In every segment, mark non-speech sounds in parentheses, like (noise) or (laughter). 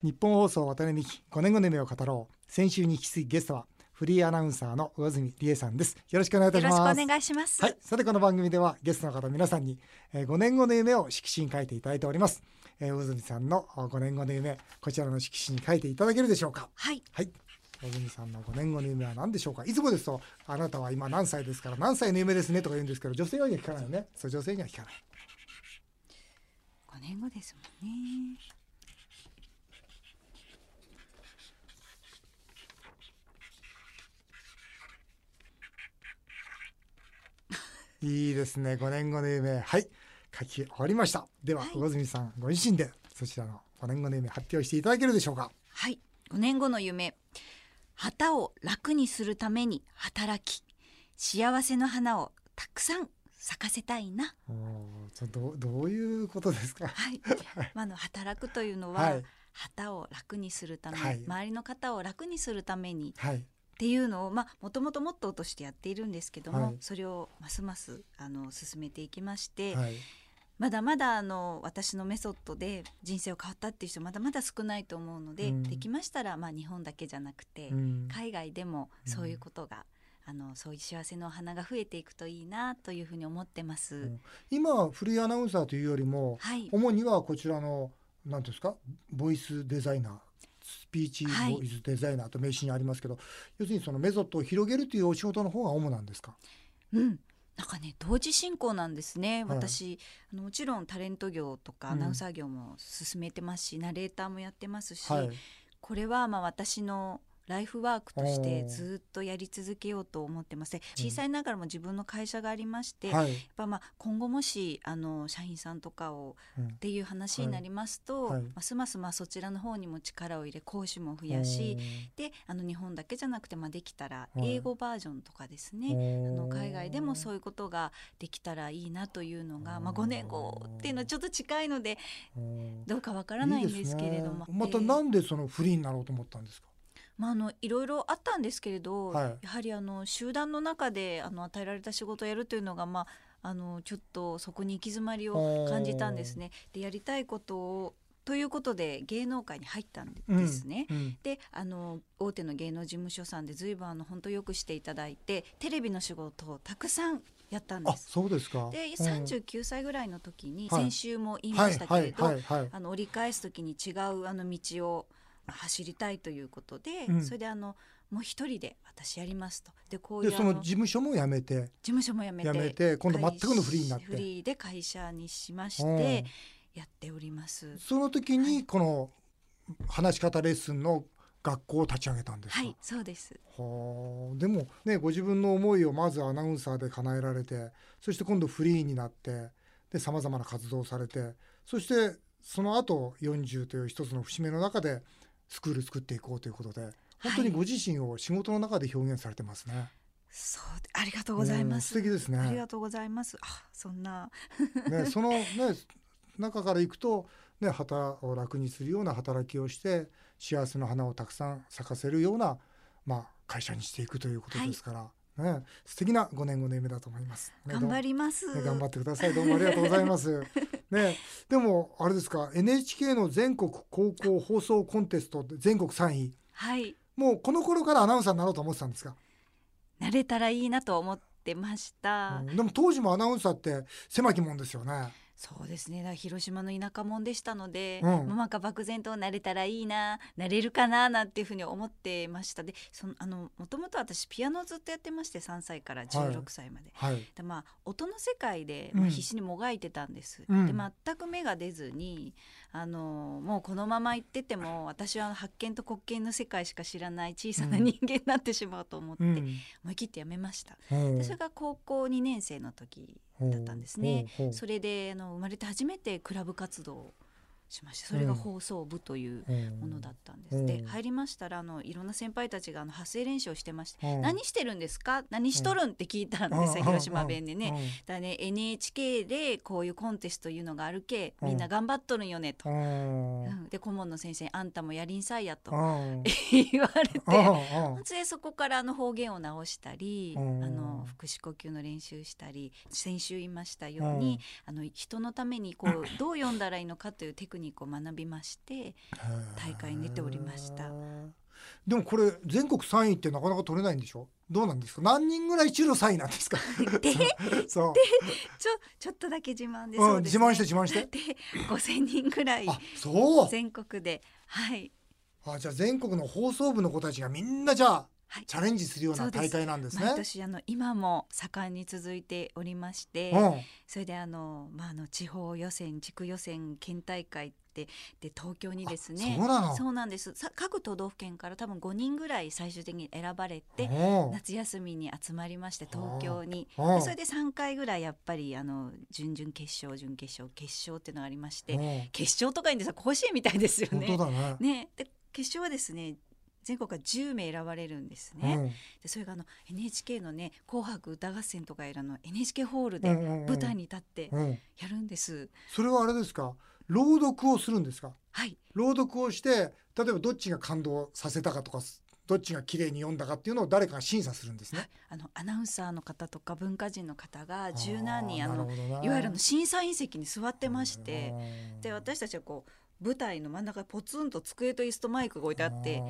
日本放送渡辺美希5年後の夢を語ろう。先週に引き続きゲストはフリーアナウンサーの上住理恵さんです。よろしくお願いいたします。よろしくお願いします。はい。さてこの番組ではゲストの方皆さんに、えー、5年後の夢を色紙に書いていただいております、えー、上住さんの5年後の夢こちらの色紙に書いていただけるでしょうか。はい。はい。小住さんの5年後の夢は何でしょうか。いつもですとあなたは今何歳ですから何歳の夢ですねとか言うんですけど女性は聞かないよね。そう女性には聞かない。5年後ですもんねいいですね。5年後の夢。はい。書き終わりました。では、はい、魚住さんご自身でそちらの5年後の夢発表していただけるでしょうか？はい。5年後の夢。旗を楽にするために働き幸せの花をたくさん咲かせたいな。どどういうことですか？はい、(laughs) まあの働くというのは、はい、旗を楽にするため、はい、周りの方を楽にするために、はい、っていうのをまあもともとモットーとしてやっているんですけども、はい、それをますますあの進めていきまして、はい、まだまだあの私のメソッドで人生を変わったっていう人まだまだ少ないと思うので、うん、できましたらまあ日本だけじゃなくて、うん、海外でもそういうことが、あのそういう幸せの花が増えていくといいなというふうに思ってます。うん、今フリーアナウンサーというよりも、はい、主にはこちらの何ですかボイスデザイナースピーチボイスデザイナーと名刺にありますけど、はい、要するにそのメソッドを広げるというお仕事の方が主なんですか？うん。なんかね同時進行なんですね、はい、私あのもちろんタレント業とかアナウンサー業も進めてますし、うん、ナレーターもやってますし、はい、これはまあ私のライフワークとしてずっとやり続けようと思ってます小さいながらも自分の会社がありまして、うん、やっぱまあ今後もしあの社員さんとかを、っていう話になりますと、はい、ますますまあそちらの方にも力を入れ講師も増やし、であの日本だけじゃなくてまあできたら英語バージョンとかですね、あの海外でもそういうことができたらいいなというのが、まあ、5年後っていうのはちょっと近いのでどうかわからないんですけれども。いいね、またなんでそのフリーになろうと思ったんですか？まあ、あのいろいろあったんですけれど、はい、やはりあの集団の中であの与えられた仕事をやるというのが、まあ、あのちょっとそこに行き詰まりを感じたんですね。でやりたいことをということで芸能界に入ったんですね。うんうん、であの大手の芸能事務所さんで随分あの本当よくしていただいてテレビの仕事をたくさんやったんです。そうですか。で、三十九歳ぐらいの時に、先週も言いましたけれど、あの折り返す時に違うあの道を走りたいということで、うん、それであのもう一人で私やりますと。でこういうその事務所も辞めて。事務所も辞めて辞めて今度全くのフリーになって。フリーで会社にしましてやっております。その時にこの話し方レッスンの学校を立ち上げたんですはいそうです。はあ。でもねご自分の思いをまずアナウンサーで叶えられてそして今度フリーになってでさまざまな活動をされてそしてその後40という一つの節目の中でスクール作っていこうということで本当にご自身を仕事の中で表現されてますね。はい、そうありがとうございます。素敵ですね。ありがとうございます。あそんなねそのね中から行くとね旗を楽にするような働きをして幸せの花をたくさん咲かせるようなまあ会社にしていくということですから。はいね、素敵な5年後の夢だと思います。ね、頑張ります、ね、頑張ってください。どうもありがとうございます。(laughs) ね、でもあれですか NHK の全国高校放送コンテスト全国3位。はい。もうこの頃からアナウンサーになろうと思ってたんですか？なれたらいいなと思ってました。うん、でも当時もアナウンサーって狭きもんですよね。そうですね。広島の田舎者でしたので、うん、なんか漠然となれたらいいななれるかななんていうふうに思ってました。でそのあのもともと私ピアノをずっとやってまして3歳から16歳まで、はい。はい、でまあ、音の世界で、まあ、必死にもがいてたんです、うん、で全く芽が出ずにあのもうこのまま行ってても私は発見と滑稽の世界しか知らない小さな人間になってしまうと思って、うん、思い切ってやめました、でそれが高校2年生の時だったんですね。それであの生まれて初めてクラブ活動しましてそれが放送部というものだったんです、うん、で入りましたらあのいろんな先輩たちがあの発声練習をしてまして「うん、何してるんですか？何しとるん?」って聞いたん。ですよ、広島弁でね。だね NHK でこういうコンテストいうのがあるけみんな頑張っとるんよねと。で顧問の先生に「あんたもやりんさいや」と言われて。でそこからあの方言を直したりあの腹式呼吸の練習したり先週言いましたようにあの人のためにこう (laughs) どう読んだらいいのかというテククニックを学びまして大会に出ておりました。でもこれ全国3位ってなかなか取れないんでしょ？どうなんですか？何人ぐらい中の3位なんですか？(laughs) で (laughs) そう。ちょちょっとだけ自慢でうんそうです、ね。自慢して自慢して。で5000人ぐらいあそう。全国ではい。あじゃあ全国の放送部の子たちがみんなじゃあはいチャレンジするような大会なんですね。毎年あの今も盛んに続いておりまして、うん。それであの、まあ、あの地方予選地区予選県大会ってで東京にですねそうなの。そうなんです。さ各都道府県から多分5人ぐらい最終的に選ばれてう。ん夏休みに集まりまして東京に。それで3回ぐらいやっぱりあの準々決勝準決勝決勝っていうのがありましてう。ん決勝とかいいんですよ。甲子園みたいですよ本ね。ね。ね。で決勝はですね全国から10名選ばれるんですね。でそれがあの NHK のね「紅白歌合戦」とかあの NHK ホールでうんうんうん舞台に立ってうん。うんやるんです。それはあれですか？朗読をするんですか？はい。朗読をして例えばどっちが感動させたかとかどっちが綺麗に読んだかっていうのを誰かが審査するんですね。あのアナウンサーの方とか文化人の方が十何人あのいわゆるあの審査員席に座ってましてうん。で私たちはこう舞台の真ん中にポツンと机と椅子とマイクが置いてあって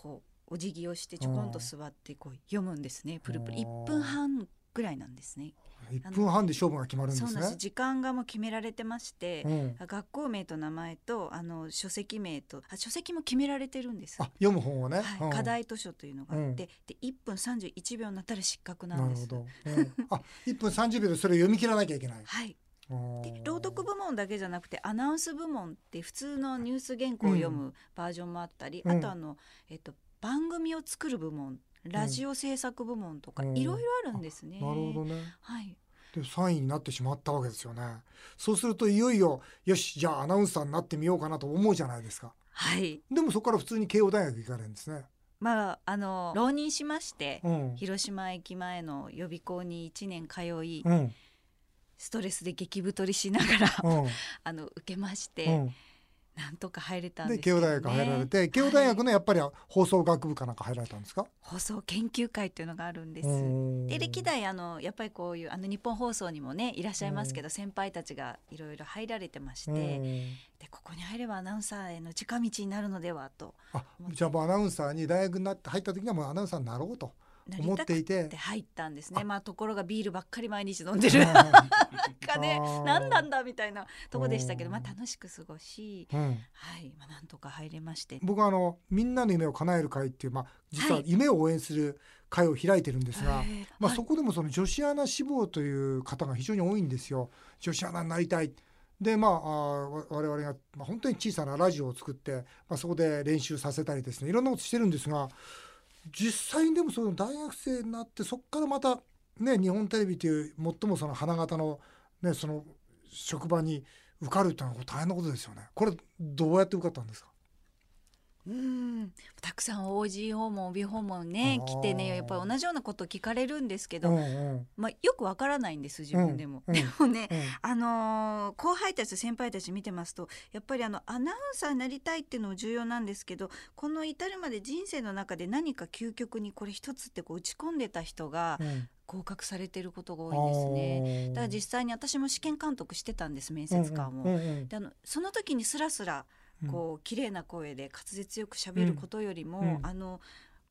こうお辞儀をしてちょこんと座ってこう読むんですねプルプルうん1分半ぐらいなんですね。一分半で勝負が決まるんですねそうなんです。時間がもう決められてまして、うん学校名と名前とあの書籍名とあ書籍も決められてるんです。あ読む本をね。はいうん課題図書というのがあって、うんで1分31秒になったら失格なです。なんるほど。うんあ一分三十秒でそれを読み切らなきゃいけない。(laughs) はい、うんで朗読部門だけじゃなくてアナウンス部門って普通のニュース原稿を読むバージョンもあったり、うんあとあの、えっと、番組を作る部門ラジオ制作部門とか、うんいろいろあるんですね。なるほどね。はい、で3位になってしまったわけですよね。そうするといよいよよしじゃあアナウンサーになってみようかなと思うじゃないですか。はい、でもそこから普通に慶応大学行かれるんですね。まああの浪人しまして、うん。広島駅前の予備校に1年通い、うん。ストレスで激太りしながら、うん。(laughs) あの受けまして、うん。なんとか入れたんでです慶応大学入られて、慶応大学はいのやっぱり放送学部かなんか入られたんですか？放送研究会っていうのがあるんです。うんで歴代あのやっぱりこういうあの日本放送にもねいらっしゃいますけど、先輩たちがいろいろ入られてまして、うんでここに入ればアナウンサーへの近道になるのではとあじゃあもうアナウンサーに大学になって入った時にはもうアナウンサーになろうと思っていて。で入ったんですね。あ。まあところがビールばっかり毎日飲んでる。(laughs) かね何なんだみたいなとこでしたけどうん。まあ楽しく過ごしうん。はい、まあ、なんとか入れまして。僕はあのみんなの夢を叶える会っていうまあ実ははい夢を応援する会を開いてるんですが、へーまあ、はい。そこでもその女子アナ志望という方が非常に多いんですよ。女子アナになりたい。でまあ我々が、まあ、本当に小さなラジオを作って、まあ、そこで練習させたりですねいろんなことしてるんですが実際にでもその大学生になってそこからまたね日本テレビという最もその花形のねその職場に受かるっていうのは大変なことですよね。これどうやって受かったんですか？うん。たくさん OG 訪問 OB 訪問ね来てねやっぱり同じようなこと聞かれるんですけど、うんうん。まあ、よくわからないんです自分でも。うん (laughs) でもね、うん。あのー後輩たち先輩たち見てますとやっぱりあのアナウンサーになりたいっていうのも重要なんですけどこの至るまで人生の中で何か究極にこれ一つってこう打ち込んでた人がうん。合格されてることが多いんですね。だから実際に私も試験監督してたんです面接官も。うんうんうん。であのその時にスラスラこう綺麗な声で滑舌よく喋ることよりも、うん。あの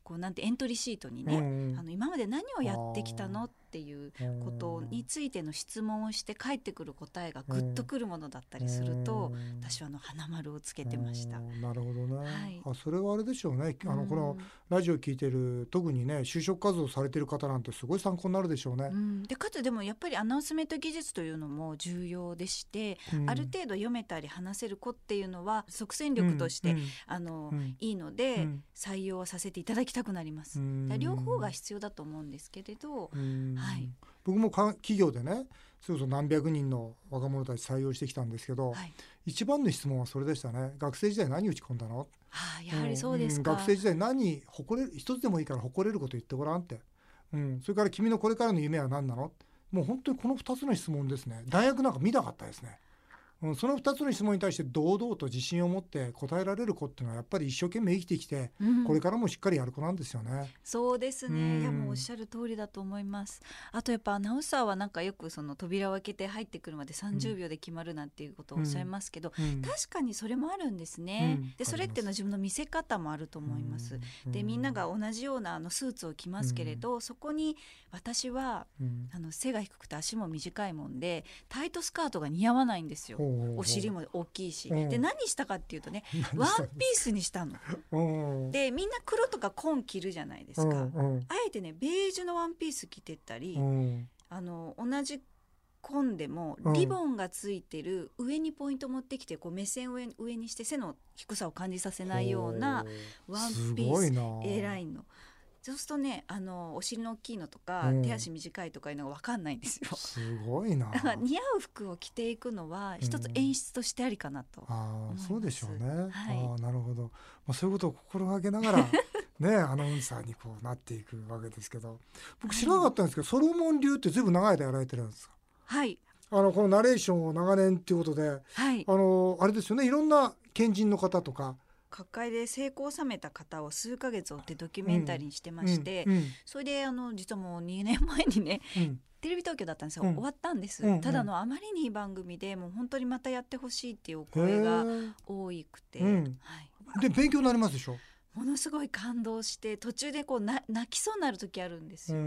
こうなんてエントリーシートにね、あの今まで何をやってきたのっていうことについての質問をして返ってくる答えがグッとくるものだったりすると、うん。私はあの花丸をつけてました。う。ん。なるほどね、はい。あそれはあれでしょうね。あのこのうん。ラジオ聞いてる特にね就職活動されてる方なんてすごい参考になるでしょうね。う、ん、でかつでもやっぱりアナウンスメント技術というのも重要でして、うん。ある程度読めたり話せる子っていうのは即戦力として、うん。あのうん。いいので、うん。採用させていただきたくなります。両方が必要だと思うんですけれど、うんはい。僕もか企業でねそれこそ何百人の若者たち採用してきたんですけど、はい、一番の質問はそれでしたね。学生時代何打ち込んだの？ああやはりそうですか。ん学生時代何誇れる一つでもいいから誇れること言ってごらんって、うん、それから君のこれからの夢は何なの？もう本当にこの2つの質問ですね。大学なんか見なかったですねうん、その2つの質問に対して堂々と自信を持って答えられる子っていうのはやっぱり一生懸命生きてきて、うん、これからもしっかりやる子なんですよね。そうですね、うん、いやもうおっしゃる通りだと思います。あとやっぱアナウンサーはなんかよくその扉を開けて入ってくるまで30秒で決まるなんていうことをおっしゃいますけど、うん、確かにそれもあるんですね、でそれっていうのは自分の見せ方もあると思います、でみんなが同じようなあのスーツを着ますけれど、そこに私は、あの背が低くて足も短いもんでタイトスカートが似合わないんですよお尻も大きいし、で何したかっていうとね (laughs) ワンピースにしたの。でみんな黒とか紺着るじゃないですか、あえてねベージュのワンピース着てたり、あの同じ紺でもリボンがついてる上にポイント持ってきてこう目線を上にして背の低さを感じさせないようなワンピース。A ラインの。そうするとねあのお尻の大きいのとか、うん、手足短いとかいうのが分かんないんですよ。すごいな。だから似合う服を着ていくのは一つ演出としてありかなと、うん、ああそうでしょうね。はい、ああなるほど。まあそういうことを心がけながら (laughs) ねアナウンサーにこうなっていくわけですけど、僕知らなかったんですけど、ソロモン流ってずいぶん長い間やられてるんですか？はい。あのこのナレーションを長年っていうことで、はい、あのあれですよねいろんな賢人の方とか各界で成功を収めた方を数ヶ月追ってドキュメンタリーにしてまして、うんうん、それであの実はもう2年前にね、うん、テレビ東京だったんですよ、終わったんです、ただのあまりにいい番組でもう本当にまたやってほしいっていうお声が多くて、はい、で勉強になりますでしょ？ものすごい感動して途中でこうな泣きそうになる時あるんですよ。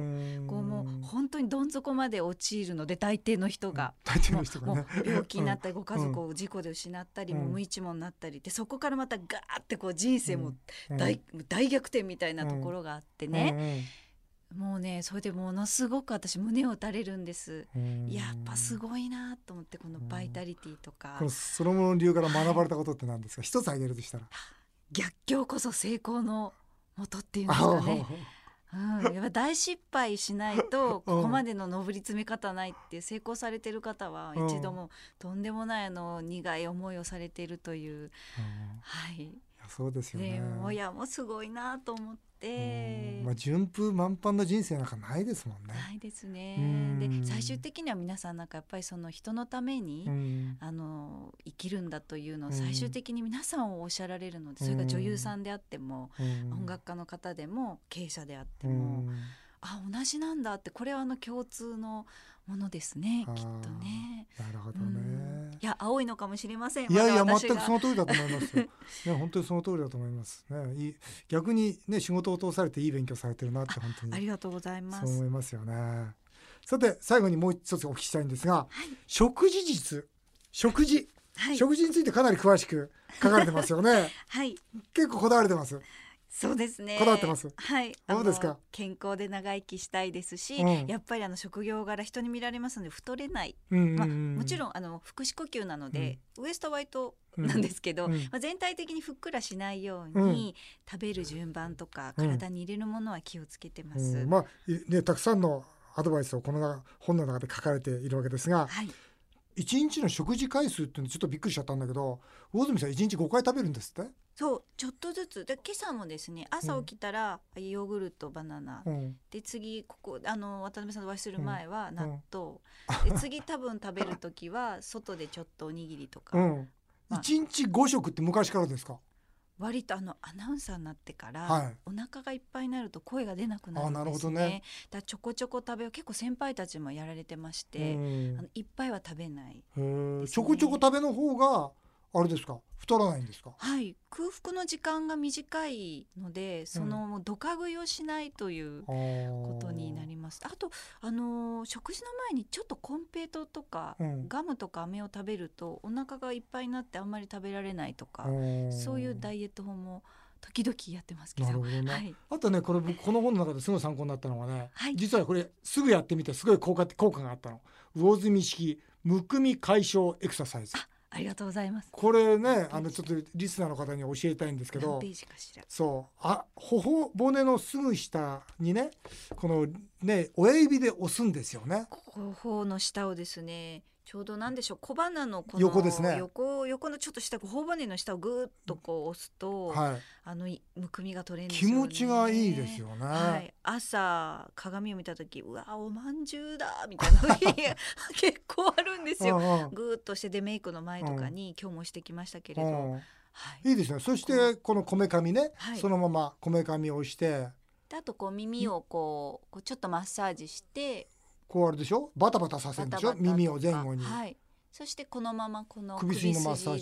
こうもう本当にどん底まで陥るので大抵の人が、大抵の人が、ね、病気になったり、ご家族を事故で失ったり、もう無一文になったりでそこからまたガーってこう人生も大,、大逆転みたいなところがあってね。もうねそれでものすごく私胸を打たれるんです。やっぱすごいなと思ってこのバイタリティとか。このソロモン流から学ばれたことって何ですか、はい、一つ挙げるとしたら逆境こそ成功のもとっていうんですかね。うん、やっぱ大失敗しないと (laughs) ここまでの上り詰め方ないって成功されてる方は一度もとんでもないあの苦い思いをされているという、はい、そうですよね。親もすごいなと思って、まあ順風満帆の人生なんかないですもんね。ないですね。で最終的には皆さんなんかやっぱりその人のためにあの生きるんだというのを最終的に皆さんをおっしゃられるので、それが女優さんであっても音楽家の方でも経営者であっても。あ同じなんだってこれはあの共通のものですねきっとね。なるほどね。いや青いのかもしれません。いやいや全くその通りだと思いますよ。(laughs) ね本当にその通りだと思います。ねい逆にね仕事を通されていい勉強されてるなって本当にありがとうございます。そう思いますよね。さて最後にもう一つお聞きしたいんですが、はい、食事術食事、はい、食事についてかなり詳しく書かれてますよね。(laughs) はい。結構こだわれてます。そうですね。こだわってます？はい。どうですか？健康で長生きしたいですし、うん、やっぱりあの職業柄人に見られますので太れない。まあもちろんあの腹式呼吸なので、うん、ウエストワイトなんですけど、うん、まあ全体的にふっくらしないように、食べる順番とか体に入れるものは気をつけてます。まあねたくさんのアドバイスをこの本の中で書かれているわけですが。はい一日の食事回数っていうのちょっとびっくりしちゃったんだけど魚住さん一日5回食べるんですって？そうちょっとずつ。で今朝もですね朝起きたら、ヨーグルトバナナ、うん、で次ここあの渡辺さんとお会いする前は納豆、うん、(laughs) で次多分食べる時は外でちょっとおにぎりとか、うん。まあ、1日5食って昔からですか？割とあのアナウンサーになってから、はい、お腹がいっぱいになると声が出なくなるんですね。なるほどね。だちょこちょこ食べよう。結構先輩たちもやられてましてあのいっぱいは食べない、ね、ちょこちょこ食べの方があれですか？太らないんですか？はい。空腹の時間が短いのでそのドカ食いをしないということになります、うん、あとあの食事の前にちょっとコンペイトとか、うん、ガムとか飴を食べるとお腹がいっぱいになってあんまり食べられないとかそういうダイエット法も時々やってますけど。なるほどね。はい、あとね、これこの本の中ですごい参考になったのがね、はい、実はこれすぐやってみてすごい効果効果があったの。魚住式むくみ解消エクササイズ。ありがとうございます。これね、あのちょっとリスナーの方に教えたいんですけど。そう、あ、頬骨のすぐ下にね、このね、親指で押すんですよね。頬の下をですね、ちょうどなんでしょう小鼻のこの横ですね横横のちょっと下頬骨の下をぐっとこう押すと、はい、あのむくみが取れるん気持ちがいいですよね。はい、朝鏡を見た時うわおまんじゅうだみたいな (laughs) 結構あるんですよ。ぐーっとしてでメイクの前とかに今日もしてきましたけれど。はい、いいですね。そしてこのこめかみね、はい、そのままこめかみを押して。あとこう耳をこうこうちょっとマッサージして。こうあるでしょ？バタバタさせるでしょ？耳を前後に。はい。そしてこのままこの首筋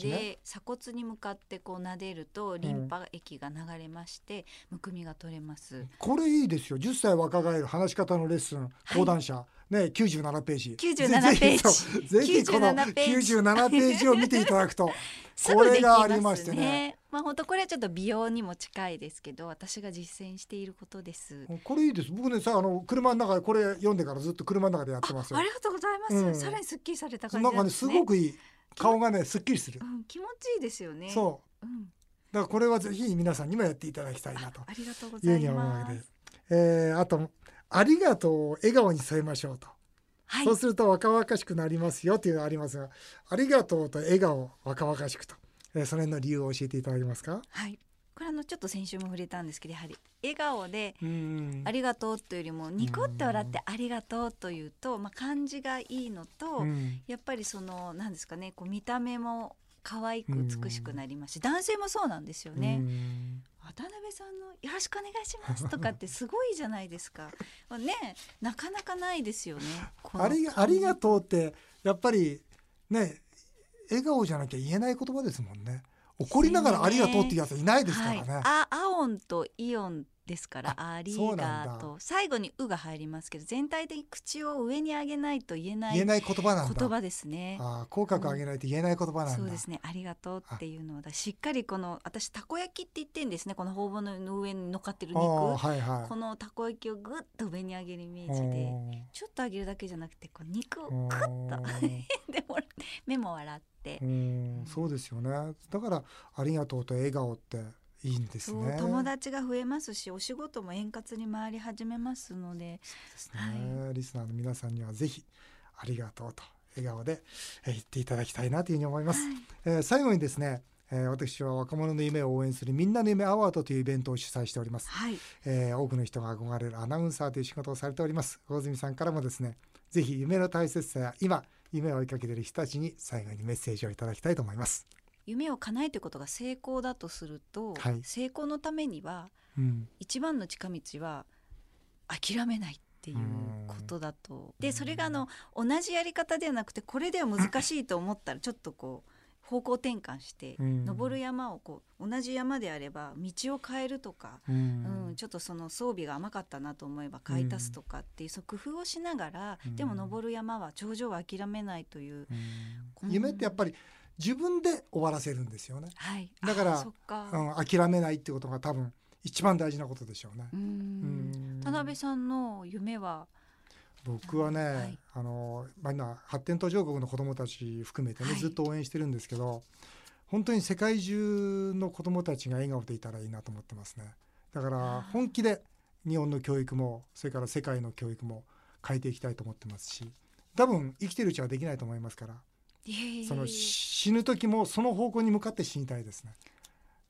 で鎖骨に向かってこう撫でるとリンパ液が流れましてむくみが取れます。これいいですよ。10歳若返る話し方のレッスン講談社、ね97ページ。97ページ。ぜひこの97ページを見ていただくと (laughs) これがありましてね。まあ本当これはちょっと美容にも近いですけど私が実践していることです。これいいです。僕ねさあの車の中でこれ読んでからずっと車の中でやってますありがとうございます、うん、さらにすっきりされた感じなんかねすごくいい顔がねすっきりする、うん、気持ちいいですよね。そう、うん、だからこれはぜひ皆さんにもやっていただきたいなとありがとうございます。えー、あとありがとうを笑顔に添えましょうと。はい、そうすると若々しくなりますよというのがありますがありがとうと笑顔若々しくとえー、その辺の理由を教えていただけますか？はい。これあのちょっと先週も触れたんですけどやはり笑顔で「ありがとう」というよりもニコって笑って「ありがとう」というと、まあ、感じがいいのとやっぱりその何ですかねこう見た目も可愛く美しくなりますし男性もそうなんですよね。渡辺さんの「よろしくお願いします」とかって (laughs) すごいじゃないですか。ねなかなかないですよね。ありありがとうってやっぱりね笑顔じゃなきゃ言えない言葉ですもんね。怒りながらありがとうっていうやついないですからね、はい、あアオンとイオンですからありがとう。最後に「う」が入りますけど全体的に口を上に上げないと言えない言えない言葉なんだ。言葉ですね。あ口角上げないと言えない言葉なんだ、うん、そうですね。ありがとうっていうのはしっかりこの私たこ焼きって言ってんですね。この頬骨の上に乗っかってる肉、はいはい、このたこ焼きをぐっと上に上げるイメージでちょっと上げるだけじゃなくてこう肉をグッとでも目も笑って。うんそうですよね。だからありがとうと笑顔っていいんですね。友達が増えますしお仕事も円滑に回り始めますので。そうですね、はい、リスナーの皆さんにはぜひありがとうと笑顔で言っていただきたいなというふうに思います、はい、えー、最後にですねえー、私は若者の夢を応援するみんなの夢アワードというイベントを主催しております、はい、えー、多くの人が憧れるアナウンサーという仕事をされております。大泉さんからもですねぜひ夢の大切さや今夢を追いかけている人たちに最後にメッセージをいただきたいと思います夢を叶えていくことが成功だとすると、はい、成功のためには、うん、一番の近道は諦めないっていうことだと。でそれがあの同じやり方ではなくてこれでは難しいと思ったらちょっとこう方向転換して、登る山をこう同じ山であれば道を変えるとか、うん、うん、ちょっとその装備が甘かったなと思えば買い足すとかっていう、そう工夫をしながら、でも登る山は頂上は諦めないという、夢ってやっぱり自分で終わらせるんですよね。はい、だからうん、諦めないってことが多分一番大事なことでしょうね。うん。田辺さんの夢は？僕はね、はい、あのまあ、今発展途上国の子どもたち含めてね、はい、ずっと応援してるんですけど本当に世界中の子どもたちが笑顔でいたらいいなと思ってますね。だから本気で日本の教育もそれから世界の教育も変えていきたいと思ってますし多分生きてるうちはできないと思いますからその死ぬ時もその方向に向かって死にたいですね。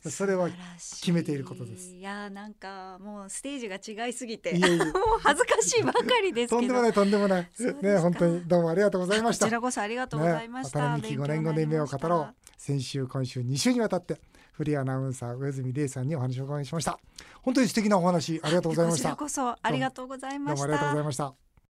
それは決めていることです。いやなんかもうステージが違いすぎてもう恥ずかしいばかりですとんでもないとんでもない。ね本当にどうもありがとうございました。こちらこそありがとうございました。ね、5年後の夢を語ろう。先週今週2週にわたってフリーアナウンサー上泉玲さんにお話をお伺いしました。本当に素敵なお話ありがとうございました。こちらこそありがとうございました。どうもありがとうございました。